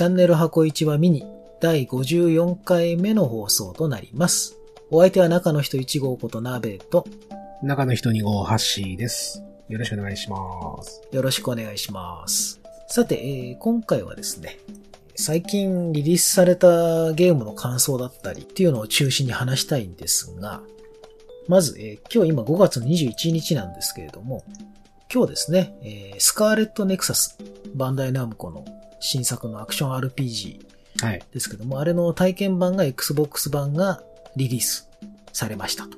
チャンネル箱市場ミニ第54回目の放送となります。お相手は中の人1号ことナベと中の人2号ハッシーです。よろしくお願いします。よろしくお願いします。さて、えー今回はですね、最近リリースされたゲームの感想だったりっていうのを中心に話したいんですが、まず、えー今日今5月21日なんですけれども、今日ですね、えースカーレットネクサス、バンダイナムコの新作のアクション RPG はい。ですけども、あれの体験版が Xbox 版がリリースされましたと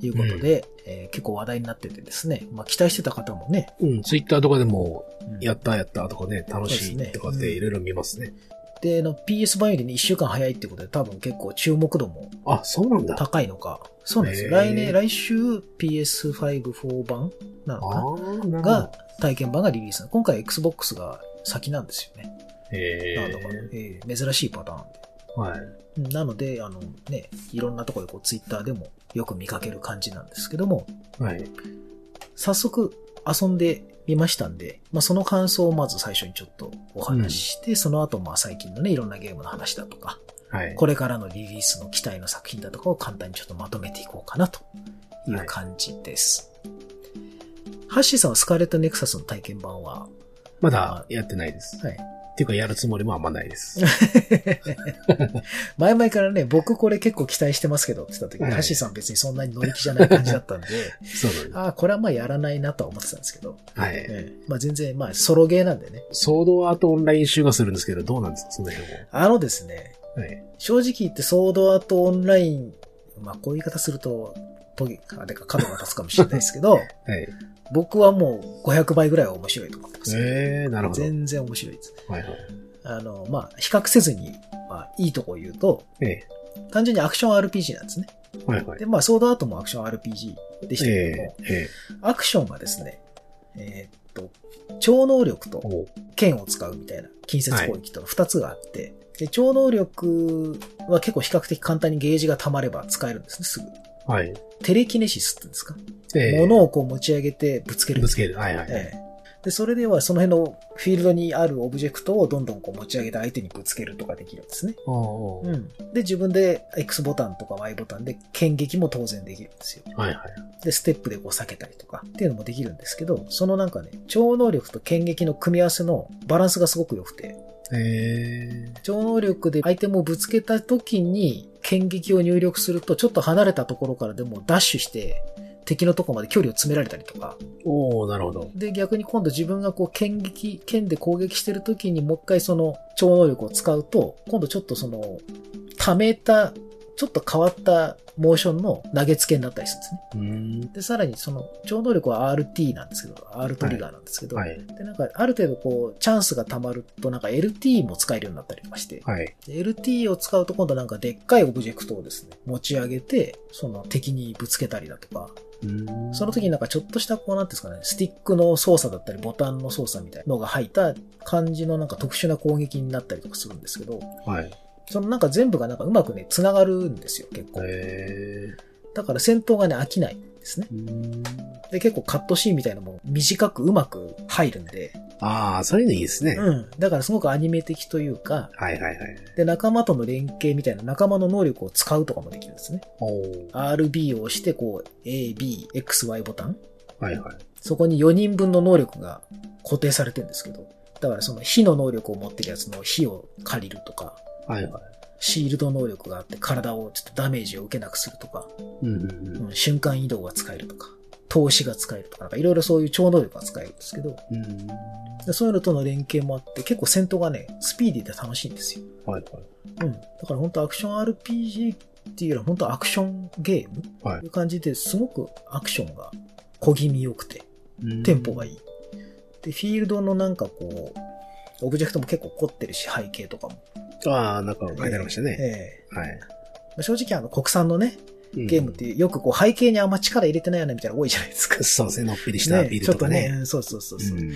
いうことで、えー結構話題になっててですね、まあ期待してた方もね、うん、ツイッターとかでも、うんやったやったとかね、楽しそうですねいとかっていろいろ見ますね。で、あの PS 版よりね、1週間早いってことで多分結構注目度もあ、そうなんだ。高いのか。そうなんですよ。来年、来週 PS5-4 版なのかな？がど。、体験版がリリース。今回 Xbox が先なんですよね。へなのかなえー珍しいパターンで。え。はい。うんなので、あのね、いろんなところでこう Twitter でもよく見かける感じなんですけども、はい。早速遊んでみましたんで、まあ、その感想をまず最初にちょっとお話しして、その後まあ最近のね、いろんなゲームの話だとか、はい。これからのリリースの期待の作品だとかを簡単にちょっとまとめていこうかなという感じです。ハッシーさんはスカーレットネクサスの体験版は、まだやってないです。はい。っていうか、やるつもりもあんまないです。前々からね、僕これ結構期待してますけどって言った時に、はいハッシーさん別にそんなに乗り気じゃない感じだったんで、そうなんでああ、これはまあやらないなとは思ってたんですけど、す。はい。ええまあ全然、まあソロゲーなんでね。ソードアートオンライン集がするんですけど、どうなんですかその辺も。あのですね、はい。正直言ってソードアートオンライン、まあこういう言い方すると、トゲ、あれか角が立つかもしれないですけど、はい。僕はもう500倍ぐらいは面白いと思ってます。ええなるほど。はい全然面白いです。はい。あの、まあ、比較せずに、まあ、いいとこを言うと、ええ。単純にアクション RPG なんですね。はいはい。で、まあ、ソードアートもアクション RPG でしたけども、ええ。えアクションがですね、えーっと、超能力と剣を使うみたいな近接攻撃と2つがあって、で超能力は結構比較的簡単にゲージが溜まれば使えるんですね、すぐ。はい。テレキネシスって言うんですか、ええ。物をこう持ち上げてぶつけるぶつける。はいはい。ええで、それではその辺のフィールドにあるオブジェクトをどんどんこう持ち上げて相手にぶつけるとかできるんですね。おうん。で、自分で X ボタンとか Y ボタンで剣撃も当然できるんですよ。はいはい。で、ステップでこう避けたりとかっていうのもできるんですけど、そのなんかね、超能力と剣撃の組み合わせのバランスがすごく良くて、ええ。超能力でアイテムをぶつけた時に剣撃を入力するとちょっと離れたところからでもダッシュして敵のところまで距離を詰められたりとか、おおなるほど。で、逆に今度自分がこう剣撃、剣で攻撃してる時にもう一回その超能力を使うと、今度ちょっとその、溜めた、ちょっと変わったモーションの投げつけになったりするんですね。で、さらにその超能力は RT なんですけど、R トリガーなんですけど、はい。で、なんかある程度こう、チャンスが溜まるとなんか LT も使えるようになったりとかして、はい。で LT を使うと今度なんかでっかいオブジェクトをですね、持ち上げて、その敵にぶつけたりだとか、その時になんかちょっとしたこうなんていうんですかね、スティックの操作だったりボタンの操作みたいなのが入った感じのなんか特殊な攻撃になったりとかするんですけど、はい。そのなんか全部がなんかうまくね、繋がるんですよ、結構。えだから戦闘がね、飽きないんですね。で、結構カットシーンみたいなのも短くうまく入るんで、ああ、そういうのいいですね。うん。だからすごくアニメ的というか、はいはいはい。で、仲間との連携みたいな仲間の能力を使うとかもできるんですね。RB を押して、こう、A、B、X、Y ボタンはいはい。そこに4人分の能力が固定されてるんですけど、だからその火の能力を持ってるやつの火を借りるとか、はいはい。シールド能力があって体をちょっとダメージを受けなくするとか、うんうんうん。うん瞬間移動が使えるとか、投資が使えるとか、なんかいろいろそういう超能力が使えるんですけど、うん。でそういうのとの連携もあって、結構戦闘がね、スピーディーで楽しいんですよ。はいはい。うん。だから本当アクション RPG っていうよりは本当アクションゲームはいという感じですごくアクションが小気味良くて、テンポがいい。で、フィールドのなんかこう、オブジェクトも結構凝ってるし、背景とかも。ああ、なんか書いてありましたね。ええはい。まあ正直あの国産のね、うんゲームってよくこう背景にあんま力入れてないよねみたいなの多いじゃないですか。そうですね、のっぴりしたねビルちょっとね、とかね。うんそうそうそうそう、うん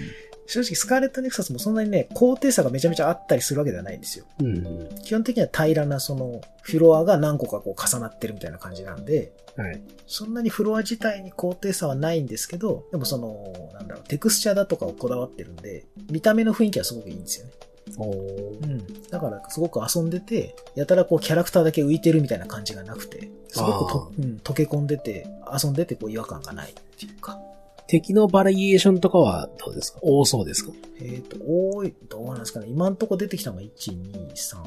正直スカーレットネクサスもそんなにね、高低差がめちゃめちゃあったりするわけではないんですよ。うん。基本的には平らなそのフロアが何個かこう重なってるみたいな感じなんで、はい。そんなにフロア自体に高低差はないんですけど、でもその、なんだろう、テクスチャーだとかをこだわってるんで、見た目の雰囲気はすごくいいんですよね。うん。だから、すごく遊んでて、やたらこうキャラクターだけ浮いてるみたいな感じがなくて、すごくとあ、うん、溶け込んでて、遊んでてこう違和感がないっていうか。敵のバリエーションとかはどうですか？多そうですか？えっ、と、多い、どうなんですかね。今んとこ出てきたのが1、2、3、4、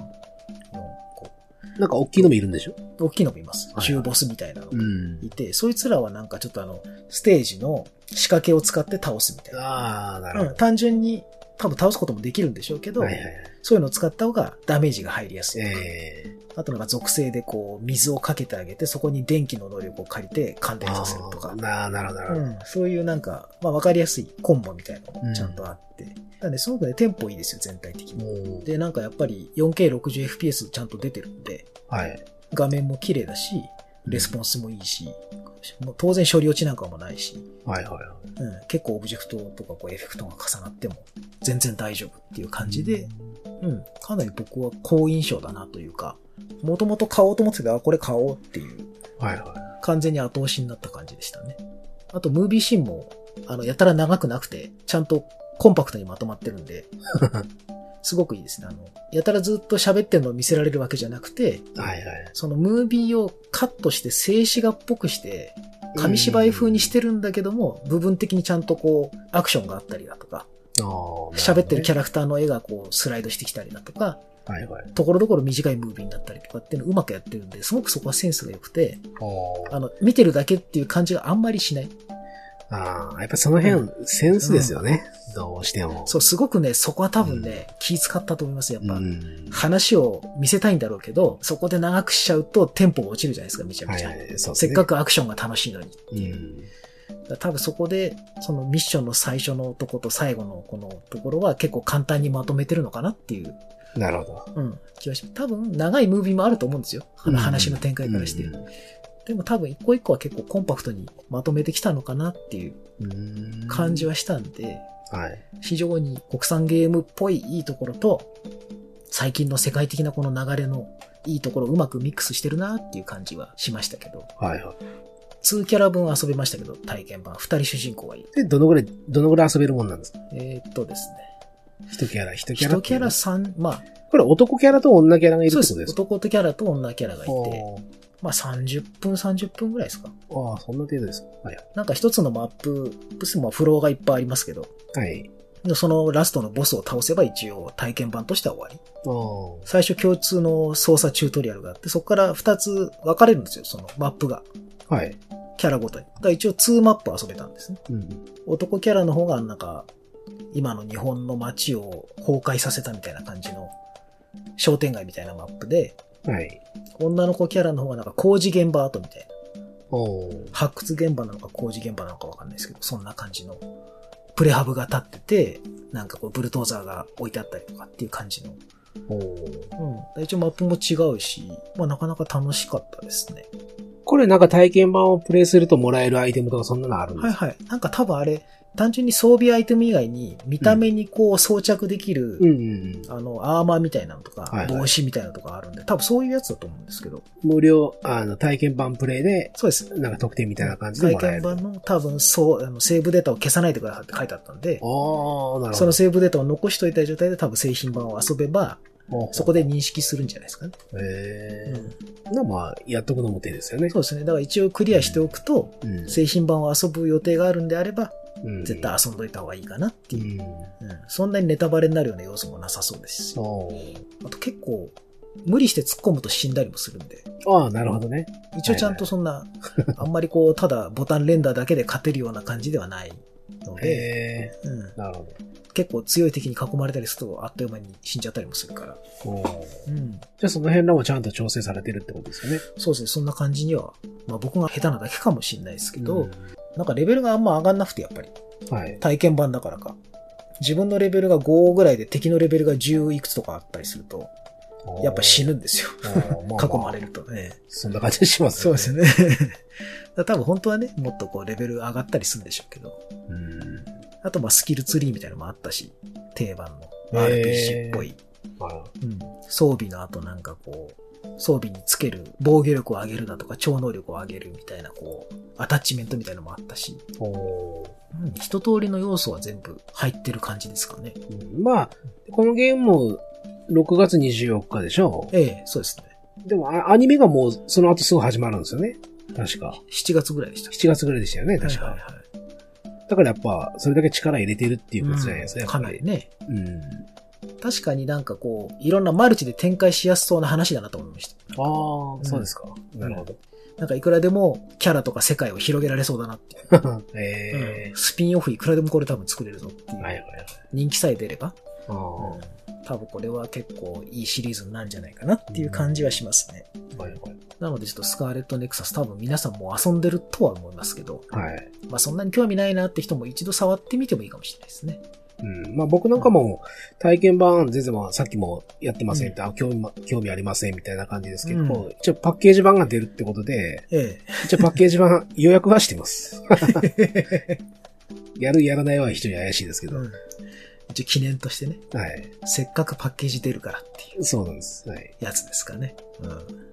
5。なんか大きいのもいるんでしょ？大きいのもいます。はい中ボスみたいなのがんいて、そいつらはなんかちょっとあの、ステージの仕掛けを使って倒すみたいな。ああ、なるほうん、単純に多分倒すこともできるんでしょうけど、ど。はいはいはい。そういうのを使った方がダメージが入りやすい。えあとなんか属性でこう、水をかけてあげて、そこに電気の能力を借りて感ー、電させるとかあ。ーななるほど、なるほど。うん、そういうなんか、まあわかりやすいコンボみたいなのがちゃんとあって。なんで、すごくね、テンポいいですよ、全体的に。もうで、なんかやっぱり 4K60fps ちゃんと出てるんで、はい。画面も綺麗だし、レスポンスもいいし、もう当然処理落ちなんかもないし、はいはいはい。うん、結構オブジェクトとかこうエフェクトが重なっても全然大丈夫っていう感じで、うん、かなり僕は好印象だなというか、もともと買おうと思ってたけど、あこれ買おうっていう、はいは完全に後押しになった感じでしたね。あと、ムービーシーンも、あの、やたら長くなくて、ちゃんとコンパクトにまとまってるんで、すごくいいですね。あの、やたらずっと喋ってるのを見せられるわけじゃなくて、い。はいはい。そのムービーをカットして静止画っぽくして、紙芝居風にしてるんだけども、部分的にちゃんとこう、アクションがあったりだとか、喋ってるキャラ。ラクターの絵がこう、スライドしてきたりだとか、はいはい。ところどころ短いムービーになったりとかっていうのをうまくやってるんで、すごくそこはセンスが良くて、あの、見てるだけっていう感じがあんまりしない。ああ、やっぱその辺、センスですよね。どうしても。そう、すごくね、そこは多分ね、気使ったと思います、やっぱ。ん。話を見せたいんだろうけど、そこで長くしちゃうとテンポが落ちるじゃないですか、めちゃめちゃ。はいはい。ね。せっかくアクションが楽しいのに。うん。だから多分そこで、そのミッションの最初のとこと最後のこのところは結構簡単にまとめてるのかなっていう、なるほど。うん、気がします。多分長いムービーもあると思うんですよ。あの話の展開からして。うんでも多分一個一個は結構コンパクトにまとめてきたのかなっていううん感じはしたんで、はい。非常に国産ゲームっぽいいいところと、最近の世界的なこの流れのいいところをうまくミックスしてるなっていう感じはしましたけど、はいはい。2キャラ分遊べましたけど、体験版。2人主人公がいる。で、どのぐらい、どのぐらい遊べるもんなんですか？えーっとですね。一キャラ、一キャラ。1キャラ3、まあ、これ男キャラと女キャラがいるそうです。ってことですか？男とキャラと女キャラがいて、おまあ30分、30分ぐらいですか？ーああ、そんな程度ですか。はい。なんか一つのマップ、まあフローがいっぱいありますけど、はい。でそのラストのボスを倒せば一応体験版としては終わり。最初共通の操作チュートリアルがあって、そこから2つ分かれるんですよ、そのマップが。はい。キャラごとに。だから一応2マップ遊べたんですね。うん。男キャラの方がなんか、今の日本の街を崩壊させたみたいな感じの商店街みたいなマップで、はい。女の子キャラの方がなんか工事現場跡みたいな。発掘現場なのか工事現場なのかわかんないですけど、そんな感じの。プレハブが立ってて、なんかこうブルトーザーが置いてあったりとかっていう感じの。うん。一応マップも違うし、まあなかなか楽しかったですね。これなんか体験版をプレイするともらえるアイテムとかそんなのあるんですか？はいはい。なんか多分あれ、単純に装備アイテム以外に見た目にこう装着できる、うんうんうん。あの、アーマーみたいなのとか、はいはい帽子みたいなのとかあるんで、多分そういうやつだと思うんですけど。無料、あの、体験版プレイで、そうです。なんか特典みたいな感じで体もらえる。験版の多分そう、あの、セーブデータを消さないでくださいって書いてあったんで、ああ、なるほど。そのセーブデータを残しといた状態で多分製品版を遊べば、そこで認識するんじゃないですかね。へうんまあ、やっとくのも手ですよね。そうですね。だから一応クリアしておくと、うん。製品版を遊ぶ予定があるんであれば、うん絶対遊んどいた方がいいかなってういう。ん。うんそんなにネタバレになるような要素もなさそうですし。あと結構、無理して突っ込むと死んだりもするんで。ああ、なるほどね。一応ちゃんとそんな、あんまりこう、ただボタン連打だけで勝てるような感じではないので。うん、なるほ結構強い敵に囲まれたりするとあっという間に死んじゃったりもするから。うん。じゃあその辺らもちゃんと調整されてるってことですよね。そうですね。そんな感じには、まあ僕が下手なだけかもしれないですけど、うんなんかレベルがあんま上がんなくて、やっぱり。はい。体験版だからか。自分のレベルが5ぐらいで敵のレベルが10いくつとかあったりすると、やっぱ死ぬんですよ。おー。まあ囲まれるとね。そんな感じしますそう。ですね。だから多分本当はね、もっとこうレベル上がったりするんでしょうけど。うん。あとまあスキルツリーみたいなのもあったし、定番の RPG っぽい。まあ、うん、装備の後なんかこう、装備につける防御力を上げるだとか超能力を上げるみたいなこう、アタッチメントみたいなのもあったし、うん、一通りの要素は全部入ってる感じですかね。うんまあ、このゲームも6月24日でしょええ、そうですね。でもあアニメがもうその後すぐ始まるんですよね。確か。7月ぐらいでしたっ7月ぐらいでしたよね、け確か。はいはいはいだからやっぱ、それだけ力入れてるっていうことじゃないですか、うんか。なりね。うん。確かになんかこう、いろんなマルチで展開しやすそうな話だなと思いました。ああ、うんそうですか。なるほど。なんかいくらでもキャラとか世界を広げられそうだなっていう。えうんスピンオフいくらでもこれ多分作れるぞっていう。えはいはいはい。人気さえ出れば、あうん多分これは結構いいシリーズになるんじゃないかなっていう感じはしますね。あ、はいはい。なのでちょっとスカーレットネクサス多分皆さんも遊んでるとは思いますけど、はい。まあそんなに興味ないなって人も一度触ってみてもいいかもしれないですね。うん。まあ僕なんかも体験版全然まあさっきもやってませんって、あ興味ま、興味ありませんみたいな感じですけど、うん一応パッケージ版が出るってことで、え一応パッケージ版予約はしてます。やるやらないは非常に怪しいですけえ。ど。うん。一応記念としてね、はい。せっかくパッケージ出るからっていうそうなんです。はい。やつですかね。うん。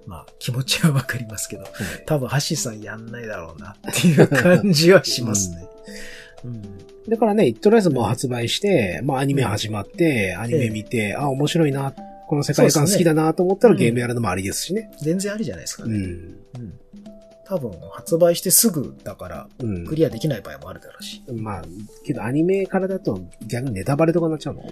まあ気持ちはわかりますけど、はい多分ハッシーさんやんないだろうなっていう感じはしますね。うん。だからね、とりあえずもう発売して、まあアニメ始まって、アニメ見て、あ、面白いな、この世界観好きだなと思ったらゲームやるのもありですしね。全然ありじゃないですかね。うん。うん。多分発売してすぐだからうん。クリアできない場合もあるだろうし。まあ、けどアニメからだと逆にネタバレとかになっちゃうの？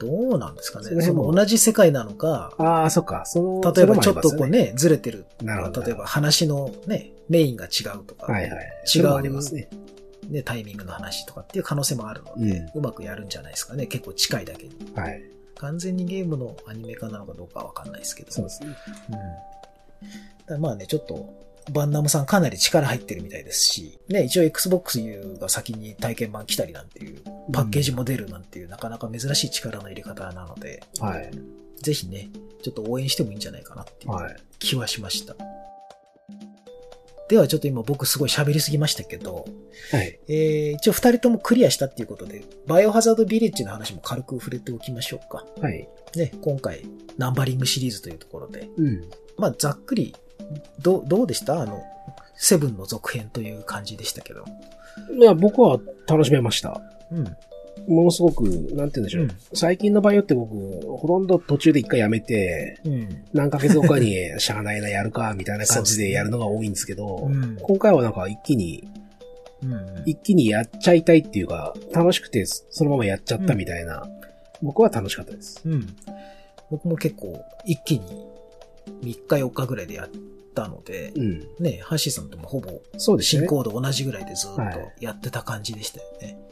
どうなんですかねその。同じ世界なのか、ああ、そっか。その、例えばちょっとこうそれもありね、ずれてる。なるほど例えば話のね、メインが違うとか。はいはい。違うありますね。ね、タイミングの話とかっていう可能性もあるので、うん。うまくやるんじゃないですかね。結構近いだけに。はい。完全にゲームのアニメ化なのかどうかはわかんないですけど。そうですね。うん。まあね、ちょっと、バンナムさんかなり力入ってるみたいですし、ね、一応 Xbox U が先に体験版来たりなんていう、パッケージも出るなんていう、なかなか珍しい力の入れ方なので、はい。ぜひね、ちょっと応援してもいいんじゃないかなっていうはい。気はしました。ではちょっと今僕すごい喋りすぎましたけど、はい。えー、一応二人ともクリアしたっていうことで、バイオハザードビレッジの話も軽く触れておきましょうか。はい。ね、今回、ナンバリングシリーズというところで、うん。まあ、ざっくり、どう、どうでした？あの、セブンの続編という感じでしたけど。いや、僕は楽しめました。うん。ものすごく、なんて言うんでしょう。うん最近のバイオって僕、ほとんど途中で一回やめて、うん。何ヶ月後かに、しゃあないな、やるか、みたいな感じでやるのが多いんですけど、うん。今回はなんか一気に、うん。一気にやっちゃいたいっていうか、楽しくてそのままやっちゃったみたいな、僕は楽しかったです。うん。僕も結構、一気に3日4日ぐらいでやったので、うん。ね、ハッシーさんともほぼそうですね。進行度同じぐらいでずっとやってた感じでしたよね。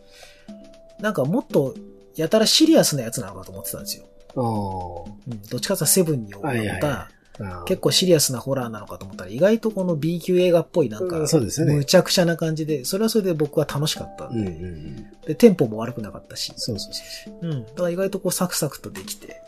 なんかもっと、やたらシリアスなやつなのかと思ってたんですよ。うん、どっちかというとセブンに思はいはいった。結構シリアスなホラーなのかと思ったら、意外とこの B 級映画っぽいなんうかんそうですよねむちゃくちゃな感じで、それはそれで僕は楽しかったうんんで、うんうん。で、テンポも悪くなかったし、そうそうそう。うん。だから意外とこうサクサクとできて、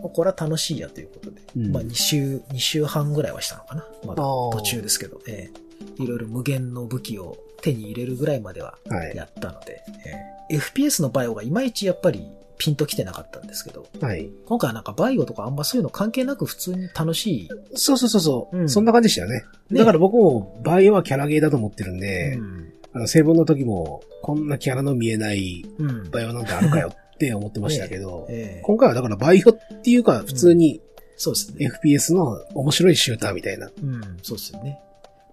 まあこれは楽しいやということで、うんまあ2週、2週半ぐらいはしたのかな。まだ途中ですけど、ええいろいろ無限の武器を手に入れるぐらいまでははい。やったので、ええ FPS のバイオがいまいちやっぱりピンときてなかったんですけど、はい。今回はなんかバイオとかあんまそういうの関係なく普通に楽しい。そうそうそうそう、うんそんな感じでしたよね。ねだから僕もバイオはキャラゲーだと思ってるんで、うん。あの、セブンの時も、こんなキャラの見えないうん。バイオなんてあるかよって思ってましたけど、ええ今回はだからバイオっていうか、普通にそうですね。FPS の面白いシューターみたいな。うん、そうですよね。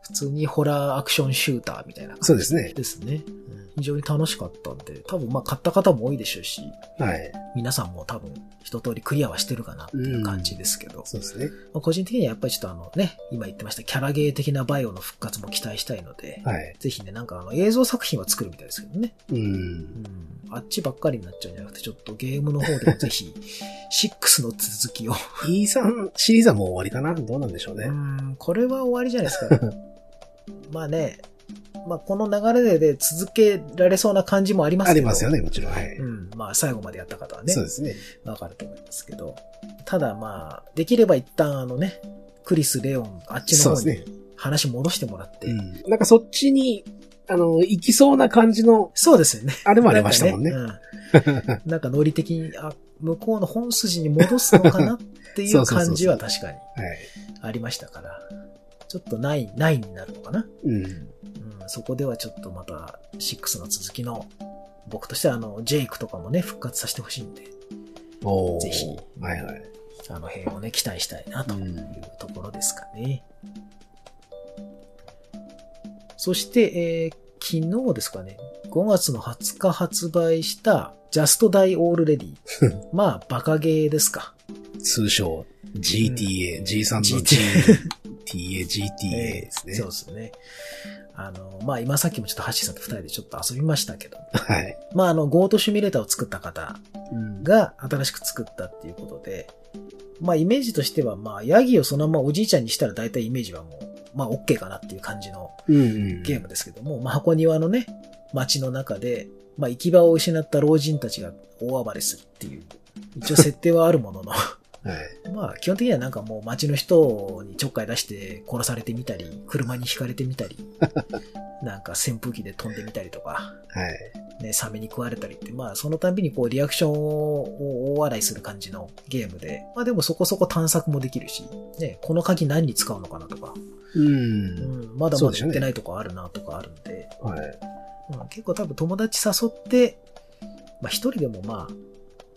普通にホラーアクションシューターみたいな感じそうですね。ですね。うん非常に楽しかったんで、多分まあ買った方も多いでしょうし、はい。皆さんも多分一通りクリアはしてるかなっていう感じですけど、そうですね。まあ個人的にはやっぱりちょっとあのね、今言ってましたキャラゲー的なバイオの復活も期待したいので、はい。ぜひね、なんかあの映像作品は作るみたいですけどね。う。うんん。あっちばっかりになっちゃうんじゃなくて、ちょっとゲームの方でもぜひ、6の続きを。E3 シリーズはもう終わりかな？どうなんでしょうね。うん、これは終わりじゃないですか。まあね、まあこの流れで続けられそうな感じもありますけど。ありますよね、もちろん。はい。うん。まあ最後までやった方はねそう、ですね。わかると思いますけど。ただまあ、できれば一旦あのね、クリス、レオン、あっちの方に話戻してもらって。うん。なんかそっちに、あの、行きそうな感じの、そうですよね。あれもありましたもんね。なんかね。うんなんかノリ的に、あ、向こうの本筋に戻すのかなっていそううそうそうそう感じは確かにはい。ありましたから、ちょっとない、ないになるのかな？うん。うん、そこではちょっとまた6の続きの、僕としてはあの、ジェイクとかもね、復活させてほしいんで、おーぜひはいはい。あの辺をね、期待したいなというところですかね。そして、えー昨日ですかね、5月の20日発売した Just Die Already。まあ、バカゲーですか。通称 GTA、G さんの GT GTA、GTA ですね。そうですね。あの、まあ、今さっきもちょっとハッシーさんと二人でちょっと遊びましたけど、はい。まあ、あの、ゴートシミュレーターを作った方うんが新しく作ったっていうことで、まあ、イメージとしては、まあ、ヤギをそのままおじいちゃんにしたら大体イメージはもう、まあ、OK かなっていう感じのうんうん。ゲームですけども、まあ、箱庭のね、街の中で、まあ、行き場を失った老人たちが大暴れするっていう、一応設定はあるものの、はい。まあ、基本的にはなんかもう街の人にちょっかい出して殺されてみたり、車に轢かれてみたり、なんか扇風機で飛んでみたりとか、はい。ね、サメに食われたりって、まあ、そのたんびにこう、リアクションを大笑いする感じのゲームで、まあでもそこそこ探索もできるし、ね、この鍵何に使うのかなとか、う。うんん、まだまだ言ってないとこあるなとかあるんで、はい。うん、結構多分友達誘って、まあ一人でもまあ、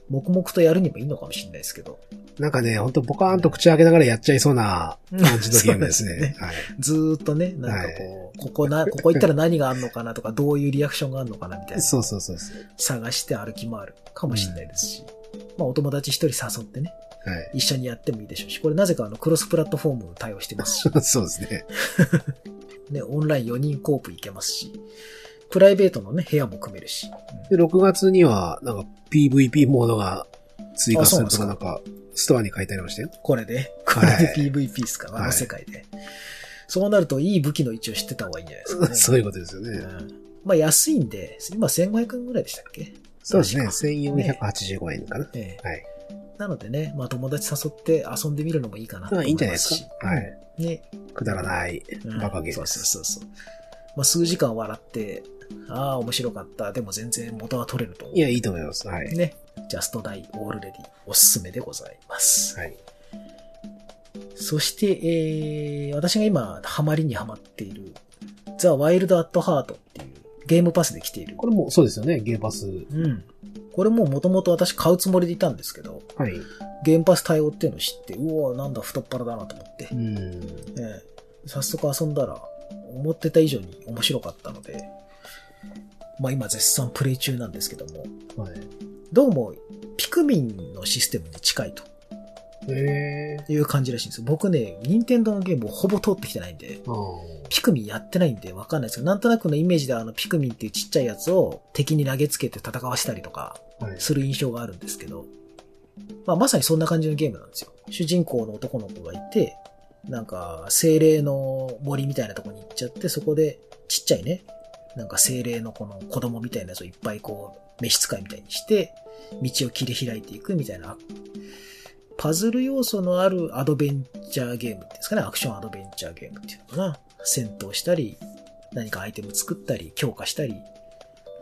黙々とやるにもいいのかもしれないですけど、なんかね、ほんとポカーンと口開けながらやっちゃいそうな感じのゲームですそうね。はい。ずーっとね、なんかこう、ここな、ここ行ったら何があるのかなとか、どういうリアクションがあるのかなみたいな。そうそうそうそう。探して歩き回るかもしれないですし、まあお友達一人誘ってね、はい。一緒にやってもいいでしょうし、これなぜかあのクロスプラットフォーム対応してますし、そうですね。ね、オンライン4人コープいけますし、プライベートのね、部屋も組めるし、で、6月には、なんか PVP モードが追加するとかあなんか、ストアに書いてありましたよ。これで、こはいれで PVP ですか、あの世界で。そうなるといい武器の位置を知ってた方がいいんじゃないですかね。そういうことですよね。うんまあ安いんで、今1500円ぐらいでしたっけ？そうですね。確か1485円かな。ええはい。なのでね、まあ友達誘って遊んでみるのもいいかなとまあ思いまいいんじゃないですし。か。はい。ね。くだらないうんバカゲーそうムです。そうそうそう。まあ数時間笑って、ああ、面白かった。でも全然元は取れると思う。いや、いいと思います。はい。ね。ジャストダイオールレディおすすめでございます。はい。そして、えー、私が今、ハマりにハマっている、ザ・ワイルド・アット・ハートっていうゲームパスで来ている。これもそうですよね。ゲーパス。うん。これももともと私買うつもりでいたんですけど、はい。ゲームパス対応っていうのを知って、うわなんだ太っ腹だなと思って、うん。ええ早速遊んだら、思ってた以上に面白かったので、まあ今絶賛プレイ中なんですけども、はい。どうもピクミンのシステムに近いとへえ。いう感じらしいんですよ。僕ね、任天堂のゲームをほぼ通ってきてないんで、あピクミンやってないんでわかんないですけど、なんとなくのイメージであのピクミンっていうちっちゃいやつを敵に投げつけて戦わせたりとか。する印象があるんですけど、まあまさにそんな感じのゲームなんですよ。主人公の男の子がいて、なんか精霊の森みたいなとこに行っちゃって、そこでちっちゃいね、なんか精霊のこの子供みたいなやつをいっぱいこう、召使いみたいにして、道を切り開いていくみたいな、パズル要素のあるアドベンチャーゲームっていうんですかね、アクションアドベンチャーゲームっていうのかな。戦闘したり、何かアイテム作ったり、強化したり、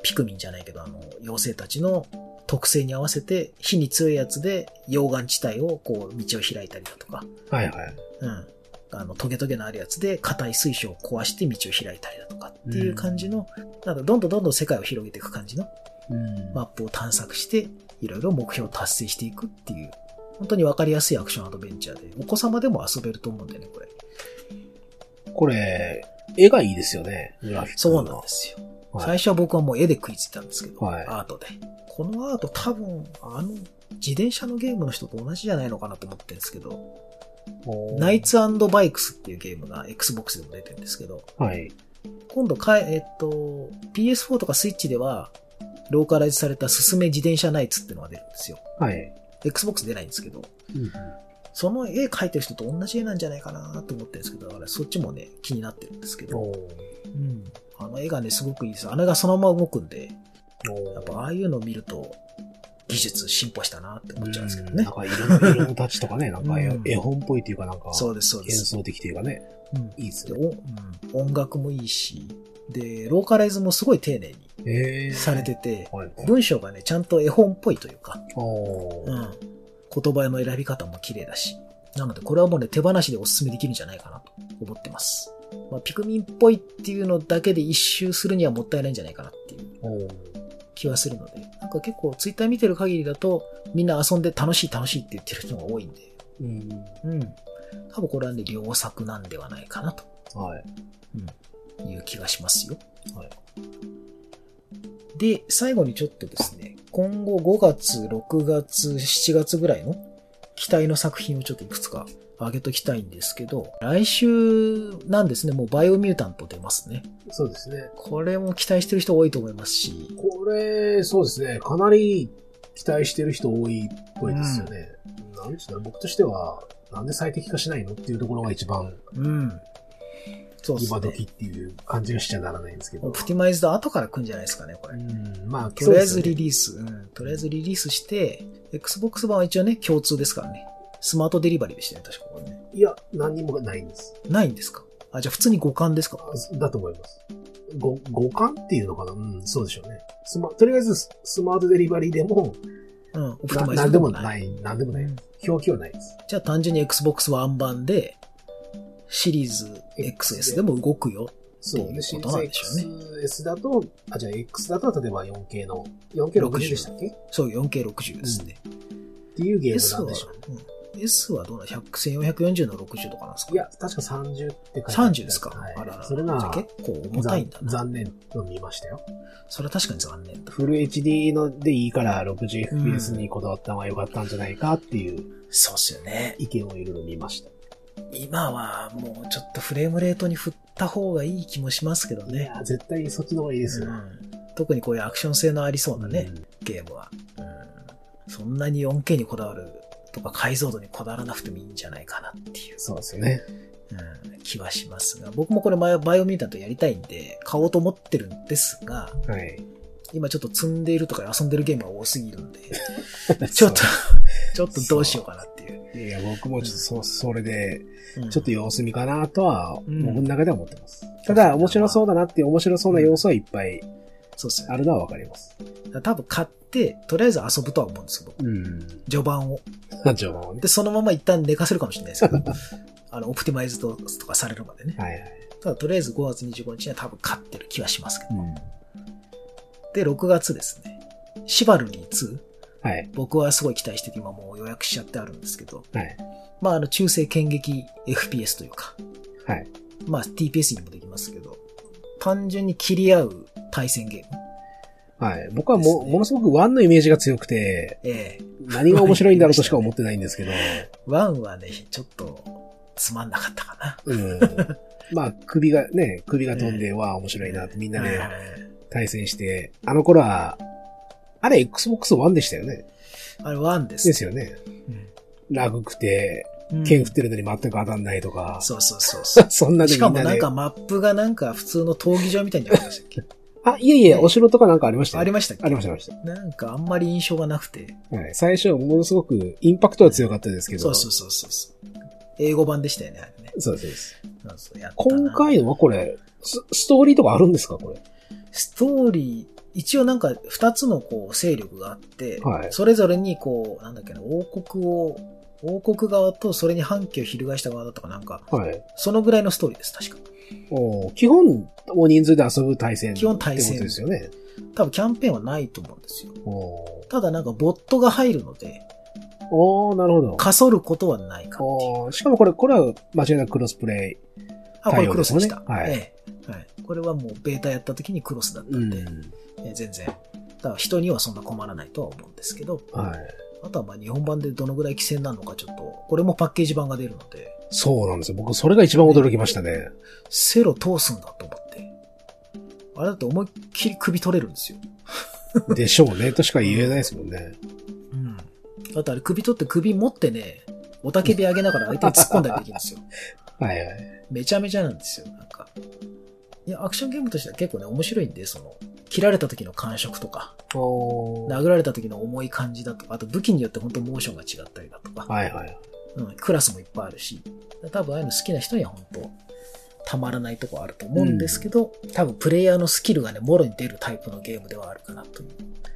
ピクミンじゃないけど、あの、妖精たちの特性に合わせて、火に強いやつで溶岩地帯をこう、道を開いたりだとか、はいはい。うん。あの、トゲトゲのあるやつで硬い水晶を壊して道を開いたりだとかっていう感じの、なんかどんどんどんどん世界を広げていく感じのうん。マップを探索して、いろいろ目標を達成していくっていう、本当にわかりやすいアクションアドベンチャーで、お子様でも遊べると思うんだよね、これ。これ、絵がいいですよね。そうなんですよ。はい最初は僕はもう絵で食いついたんですけど、はいアートで。このアート多分、あの、自転車のゲームの人と同じじゃないのかなと思ってるんですけど、ナイツバイクスっていうゲームが Xbox でも出てるんですけど、はい。今度かえ、えっと、PS4 とかスイッチでは、ローカライズされたすすめ自転車ナイツっていうのが出るんですよ。はい。Xbox 出ないんですけど、うんその絵描いてる人と同じ絵なんじゃないかなと思ってるんですけど、だからそっちもね、気になってるんですけど、うん。あの絵がね、すごくいいです。あれがそのまま動くんで、やっぱああいうのを見ると、技術進歩したなって思っちゃうんですけどねうんなん。か色の、色のタッチとかね、なんか絵本っぽいっていうかなんか、そうです、そうです。幻想的というかね、うんいいですね。おうん、音楽もいいし、で、ローカライズもすごい丁寧にえー、されてて、はいはい。文章がね、ちゃんと絵本っぽいというか、うん。言葉の選び方も綺麗だし。なので、これはもうね、手放しでおすすめできるんじゃないかなと思ってます。まあ、ピクミンっぽいっていうのだけで一周するにはもったいないんじゃないかなっていう気はするので、か結構ツイッター見てる限りだと、みんな遊んで楽しい楽しいって言ってる人が多いんで、うん。うん。多分これはね、良作なんではないかなとはい。いう気がしますよ。はい。で、最後にちょっとですね、今後5月、6月、7月ぐらいの期待の作品をちょっといくつか上げときたいんですけど、来週なんですね、もうバイオミュータント出ますね。そうですね。これも期待してる人多いと思いますし、これ、そうですね。かなり期待してる人多いっぽいですよね。なんちゅうの僕としては、なんで最適化しないのっていうところが一番うん。そうですね。今時っていう感じがしちゃならないんですけど。オプティマイズド後から来るんじゃないですかね、これ。うん、まあ、とりあえずリーリース、うん。とりあえずリリースして、Xbox 版は一応ね、共通ですからね。スマートデリバリーでしたね、確かこれね。いや、何にもないんです。ないんですか？あ、じゃあ普通に互換ですか？あだと思います。ご、互換っていうのかな？うん、そうでしょうね。スマ、とりあえずススマートデリバリーでも、うん、オプティなマイズなんでもない。い、なんでもない。うん表記はないです。じゃあ単純に Xbox One 版で、シリーズ XS でも動くよ。そうね。っていうことなんでしょうね XS だと、あ、じゃあ X だと例えば 4K の、4K60 でしたっけ？っそう、4K60 ですね。ていうゲームなんでしょうね。、うん、S はどうな ?100、1440の60とかなんですか？いや、確か30って書いてあった30ですか、はい。あららら。それじゃあが、結構重たいんだな。残念と見ましたよ。それは確かに残念だ。フル HD のでいいから 60fps にこだわった方が良かったんじゃないかっていうそうっすよね。意見をいろいろ見ました。今はもうちょっとフレームレートに振った方がいい気もしますけどいね。や、絶対そっちの方がいいですよ。うん、特にこういうアクション性のありそうなね、うんゲームは、うん。そんなに 4K にこだわるとか解像度にこだわらなくてもいいんじゃないかなっていう、そうですよね。うん、気はしますが、僕もこれバイオバイオミュータントやりたいんで、買おうと思ってるんですが、はい。今ちょっと積んでいるとか遊んでるゲームが多すぎるんで、ちょっと、ちょっとどうしようかなっていう。いや、僕もちょっとそ、それで、ちょっと様子見かなとは、僕の中では思ってます。ただ、面白そうだなっていう面白そうな要素はいっぱいそうですね。あるのはわかります。多分買って、とりあえず遊ぶとは思うんですけど、うん。序盤を。序盤はね。で、そのまま一旦寝かせるかもしれないですけど、あの、オプティマイズドとかされるまでね。はいはい。ただ、とりあえず5月25日には多分買ってる気はしますけど。うん。で、6月ですね。シバルリー2。はい。僕はすごい期待してて今もう予約しちゃってあるんですけど。はい。まあ、あの、中世剣撃 FPS というか、はい。まあ、TPS にもできますけど、単純に切り合う対戦ゲーム。はい。僕はも、ねものすごくワンのイメージが強くて、ええ何が面白いんだろうとしか思ってないんですけど、ワンはね、ちょっと、つまんなかったかな。うん。まあ、首がね、首が飛んで、わあ、面白いなってみんなで対戦して、あの頃は、あれ Xbox One でしたよね。あれ、ワンです。ですよね。楽くて、うん剣振ってるのに全く当たんないとか、そうそうそうそう。そんなでしみんなでかもなんか。マップがなんか普通の闘技場みたいにありましたっけ？あ、いえいえ、お城とかなんかありましたよありましたありました、ありましなんかあんまり印象がなくて。た。はい。最初、ものすごくインパクトは強かったですけど。そうそうそうそうそう。英語版でしたよね、あれね。そうです。そうそう今回のはこれ、スストーリーとかあるんですかこれ？ストーリー、一応なんか二つのこう勢力があって、はいそれぞれにこう、なんだっけな、王国を、王国側とそれに反旗を翻した側だとかなんか、はい。そのぐらいのストーリーです、確か。おー基本、大人数で遊ぶ対戦。基本対戦ですよね。多分キャンペーンはないと思うんですよ。ただなんかボットが入るので、おーなるほど。かそることはないかっしかもこれ、これは間違いなくクロスプレあ、これクロスでした。はいええはい。これはもうベータやった時にクロスだっイ。たんで、え全然。だから人にはそんな困らないとは思うんですけど、はい。あとはまあ日本版でどのぐらい規制になるのかちょっと、これもパッケージ版が出るので、そうなんですよ。僕、それが一番驚きましたね。セロ通すんだと思って。あれだって思いっきり首取れるんですよ。でしょうね。としか言えないですもんね。うん。だってあれ首取って首持ってね、おたけび上げながら相手に突っ込んだりできるんですよ。はいはい。めちゃめちゃなんですよ、なんか。いや、アクションゲームとしては結構ね、面白いんで、その、切られた時の感触とか、殴られた時の重い感じだとか、あと武器によって本当モーションが違ったりだとか、はいはい。うん、クラスもいっぱいあるし、多分ああいうの好きな人には本当ハマらないとこあると思うんですけど、多分プレイヤーのスキルがね、もろに出るタイプのゲームではあるかなという。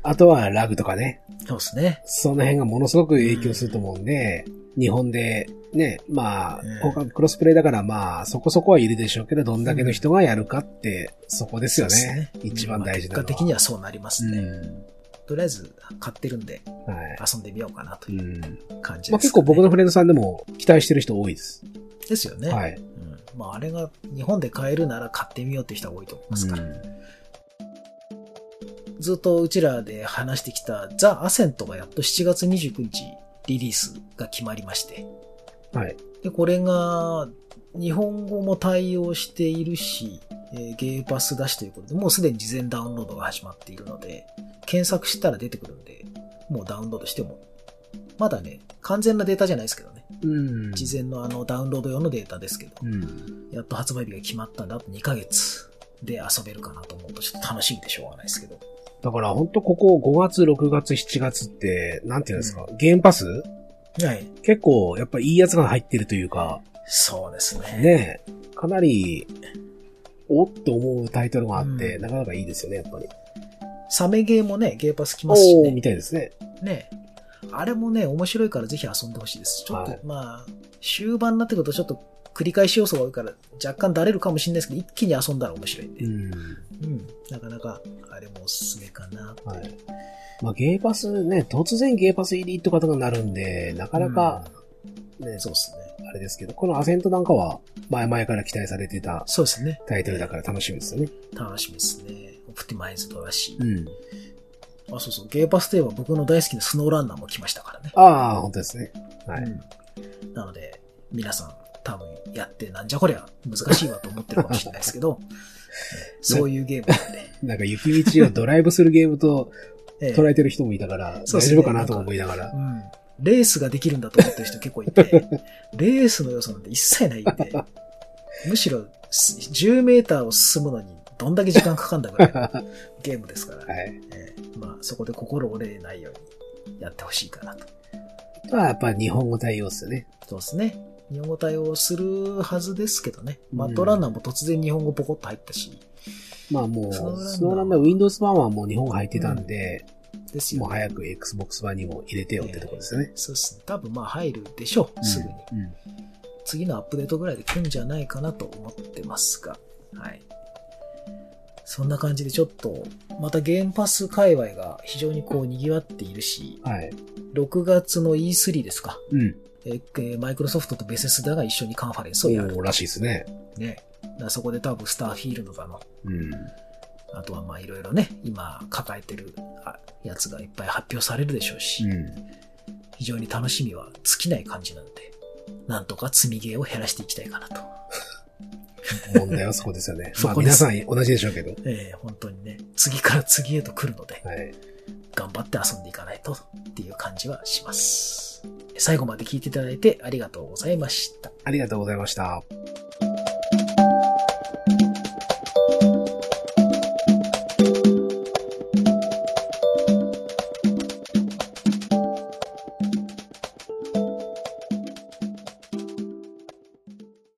あとはラグとかね。そうですね。その辺がものすごく影響すると思うんで、日本でね、まあええ、他クロスプレイだからまあ、そこそこはいるでしょうけど、どんだけの人がやるかって、そこですよそうですね。一番大事なのは。まあ結果的にはそうなりますね。うん。とりあえず買ってるんではい。遊んでみようかなとう。いうん感じです、ねまあ結構僕のフレンドさんでも期待してる人多いです。ですよね。はい。うん。まああれが日本で買えるなら買ってみようって人が多いと思いますから。ずっとうちらで話してきたザ・アセントがやっと7月29日リリースが決まりまして。はい。で、これが日本語も対応しているし、えーゲーパス出しということで、もうすでに事前ダウンロードが始まっているので、検索したら出てくるんで、もうダウンロードしても。まだね、完全なデータじゃないですけどね。うん。事前のあのダウンロード用のデータですけど、うん。やっと発売日が決まったんで、あと2ヶ月で遊べるかなと思うとちょっと楽しみでしょうがないですけど。だから本当ここ5月、6月、7月って、なんていうんですか、ゲームパス？はい。結構やっぱいいやつが入ってるというか、そうですね。ねえ、かなり、おっと思うタイトルがあって、うんなかなかいいですよね、やっぱり。サメゲーもね、ゲーパス来ますしねみ。たいですね。ねあれもね、面白いからぜひ遊んでほしいです。ちょっと、はいまあ、終盤になってくるとちょっと繰り返し要素が多いから若干だれるかもしれないですけど、一気に遊んだら面白いんで。うん。うん。なかなか、あれもおすすめかな。はい。まあ、ゲーパスね、突然ゲーパス入りとかとかなるんで、なかなか、ね、そうですね。あれですけど、このアセントなんかは、前々から期待されてたそうですね。タイトルだから楽しみですよね。楽しみですね。オプティマイズドだし。うん。あ、そうそう。ゲーパスといえば僕の大好きなスノーランナーも来ましたからね。ああ、本当ですね。はい。うん。なので、皆さん多分やってなんじゃこりゃ難しいわと思ってるかもしれないですけど、え そういうゲームなんで。なんか雪道をドライブするゲームと ええ捉えてる人もいたから、そうですね大丈夫かなと思いながらう。ん。レースができるんだと思ってる人結構いて、レースの要素なんて一切ないんで、むしろす10メーターを進むのにどんだけ時間かかんだぐらいの ゲームですから、はい。えーまあそこで心折れないようにやってほしいかなと。まあ、やっぱ日本語対応ですよね。そうですね。日本語対応するはずですけどね。うんマットランナーも突然日本語ポコッと入ったし、まあもう、スノーランナー Windows 版はもう日本語入ってたんで、ですよ、ね。もう早く Xbox 版にも入れてよってとこですよね。そうですね。多分まあ入るでしょう、すぐに。うん。うん次のアップデートぐらいで来るんじゃないかなと思ってますが、はい。そんな感じでちょっと、またゲームパス界隈が非常にこう賑わっているし、はい。6月の E3 ですか。うん。えーマイクロソフトとベセスダが一緒にカンファレンスをやる。らしいですね。ね。だそこで多分スターフィールドだの、うん。あとはまあいろいろね、今抱えてるあやつがいっぱい発表されるでしょうし、うん。非常に楽しみは尽きない感じなんで、なんとか積みゲーを減らしていきたいかなと。問題はそこですよね そまあこ皆さん同じでしょうけど。ええ本当にね、次から次へと来るので、はい。頑張って遊んでいかないとっていう感じはします。最後まで聞いていただいてありがとうございました。ありがとうございました。